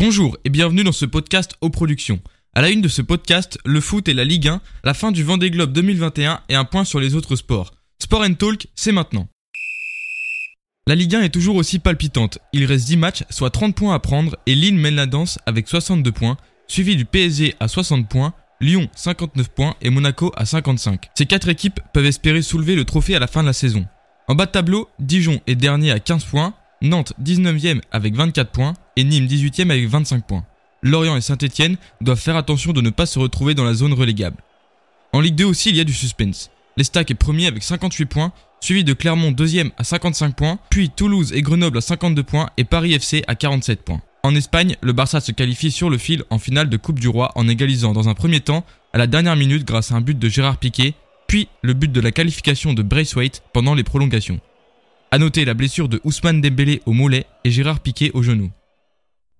Bonjour et bienvenue dans ce podcast aux productions. À la une de ce podcast, le foot et la Ligue 1, la fin du Vendée Globe 2021 et un point sur les autres sports. Sport and Talk, c'est maintenant. La Ligue 1 est toujours aussi palpitante. Il reste 10 matchs, soit 30 points à prendre, et Lille mène la danse avec 62 points, suivi du PSG à 60 points, Lyon 59 points et Monaco à 55. Ces quatre équipes peuvent espérer soulever le trophée à la fin de la saison. En bas de tableau, Dijon est dernier à 15 points, Nantes 19e avec 24 points et Nîmes 18e avec 25 points. Lorient et Saint-Etienne doivent faire attention de ne pas se retrouver dans la zone relégable. En Ligue 2 aussi, il y a du suspense. L'Estac est premier avec 58 points, suivi de Clermont deuxième à 55 points, puis Toulouse et Grenoble à 52 points et Paris FC à 47 points. En Espagne, le Barça se qualifie sur le fil en finale de Coupe du Roi en égalisant dans un premier temps à la dernière minute grâce à un but de Gérard Piquet, puis le but de la qualification de Braithwaite pendant les prolongations. A noter la blessure de Ousmane Dembélé au mollet et Gérard Piquet au genou.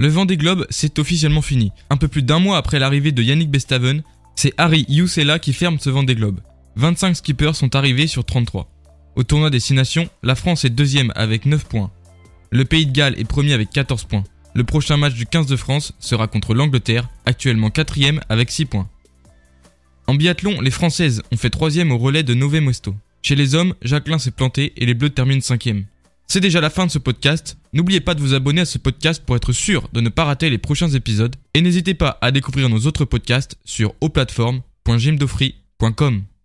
Le vent des globes, c'est officiellement fini. Un peu plus d'un mois après l'arrivée de Yannick Bestaven, c'est Harry Youssela qui ferme ce vent des globes. 25 skippers sont arrivés sur 33. Au tournoi des 6 nations, la France est deuxième avec 9 points. Le Pays de Galles est premier avec 14 points. Le prochain match du 15 de France sera contre l'Angleterre, actuellement quatrième avec 6 points. En biathlon, les Françaises ont fait troisième au relais de Nové Mosto. Chez les hommes, Jacqueline s'est planté et les Bleus terminent cinquième. C'est déjà la fin de ce podcast. N'oubliez pas de vous abonner à ce podcast pour être sûr de ne pas rater les prochains épisodes. Et n'hésitez pas à découvrir nos autres podcasts sur auplateforme.gymdofree.com.